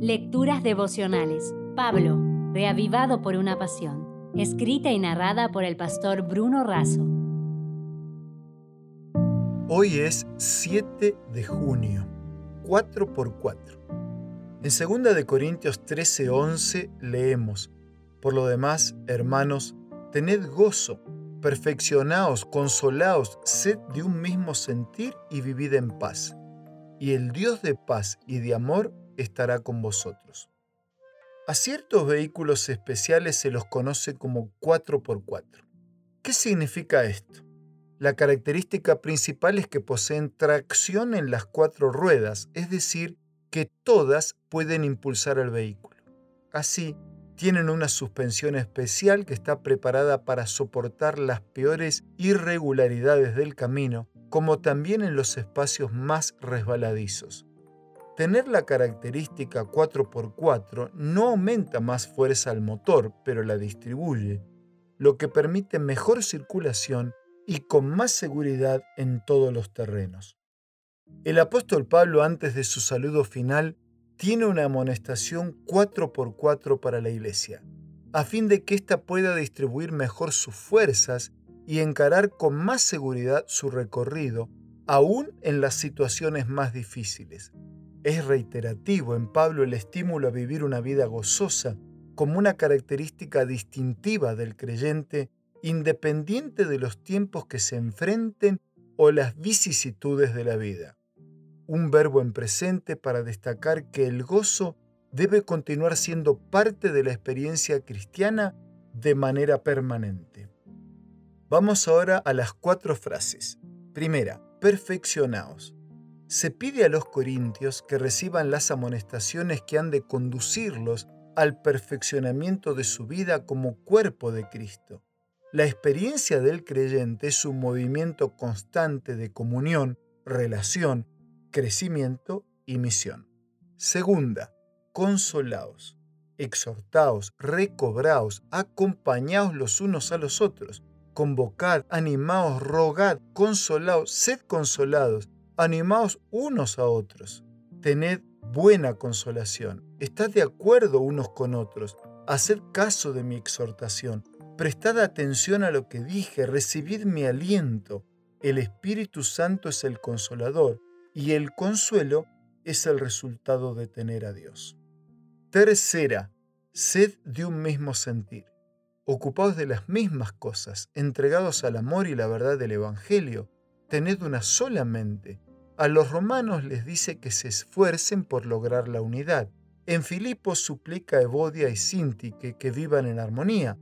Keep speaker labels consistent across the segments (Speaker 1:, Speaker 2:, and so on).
Speaker 1: Lecturas devocionales. Pablo, reavivado por una pasión. Escrita y narrada por el pastor Bruno Razo.
Speaker 2: Hoy es 7 de junio, 4 por 4. En 2 de Corintios 13:11 leemos: Por lo demás, hermanos, tened gozo, perfeccionaos, consolaos, sed de un mismo sentir y vivid en paz. Y el Dios de paz y de amor estará con vosotros. A ciertos vehículos especiales se los conoce como 4x4. ¿Qué significa esto? La característica principal es que poseen tracción en las cuatro ruedas, es decir, que todas pueden impulsar el vehículo. Así, tienen una suspensión especial que está preparada para soportar las peores irregularidades del camino, como también en los espacios más resbaladizos. Tener la característica 4x4 no aumenta más fuerza al motor, pero la distribuye, lo que permite mejor circulación y con más seguridad en todos los terrenos. El apóstol Pablo antes de su saludo final tiene una amonestación 4x4 para la iglesia, a fin de que ésta pueda distribuir mejor sus fuerzas y encarar con más seguridad su recorrido, aún en las situaciones más difíciles. Es reiterativo en Pablo el estímulo a vivir una vida gozosa como una característica distintiva del creyente independiente de los tiempos que se enfrenten o las vicisitudes de la vida. Un verbo en presente para destacar que el gozo debe continuar siendo parte de la experiencia cristiana de manera permanente. Vamos ahora a las cuatro frases. Primera, perfeccionaos se pide a los corintios que reciban las amonestaciones que han de conducirlos al perfeccionamiento de su vida como cuerpo de Cristo. La experiencia del creyente es un movimiento constante de comunión, relación, crecimiento y misión. Segunda, consolaos, exhortaos, recobraos, acompañaos los unos a los otros, convocad, animaos, rogad, consolaos, sed consolados, animaos unos a otros, tened buena consolación, estad de acuerdo unos con otros, haced caso de mi exhortación, prestad atención a lo que dije, recibid mi aliento. El Espíritu Santo es el consolador y el consuelo es el resultado de tener a Dios. Tercera, sed de un mismo sentir. Ocupados de las mismas cosas, entregados al amor y la verdad del Evangelio, tened una sola mente a los romanos les dice que se esfuercen por lograr la unidad. En Filipos suplica a Evodia y Sintique que vivan en armonía.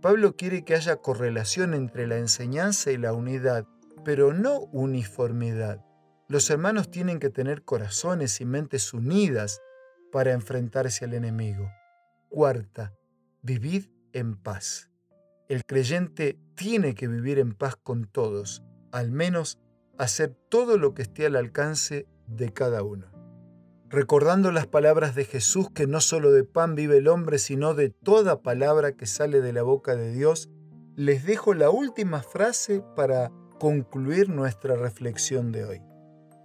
Speaker 2: Pablo quiere que haya correlación entre la enseñanza y la unidad, pero no uniformidad. Los hermanos tienen que tener corazones y mentes unidas para enfrentarse al enemigo. Cuarta, vivid en paz. El creyente tiene que vivir en paz con todos, al menos hacer todo lo que esté al alcance de cada uno. Recordando las palabras de Jesús que no solo de pan vive el hombre, sino de toda palabra que sale de la boca de Dios, les dejo la última frase para concluir nuestra reflexión de hoy.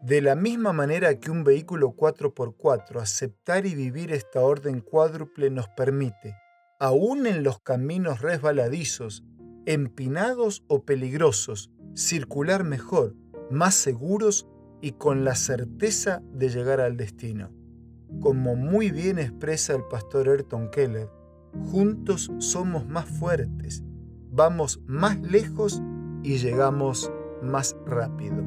Speaker 2: De la misma manera que un vehículo 4x4, aceptar y vivir esta orden cuádruple nos permite, aún en los caminos resbaladizos, empinados o peligrosos, circular mejor, más seguros y con la certeza de llegar al destino. Como muy bien expresa el pastor Ayrton Keller, juntos somos más fuertes, vamos más lejos y llegamos más rápido.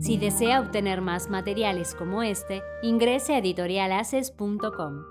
Speaker 1: Si desea obtener más materiales como este, ingrese a editorialaces.com.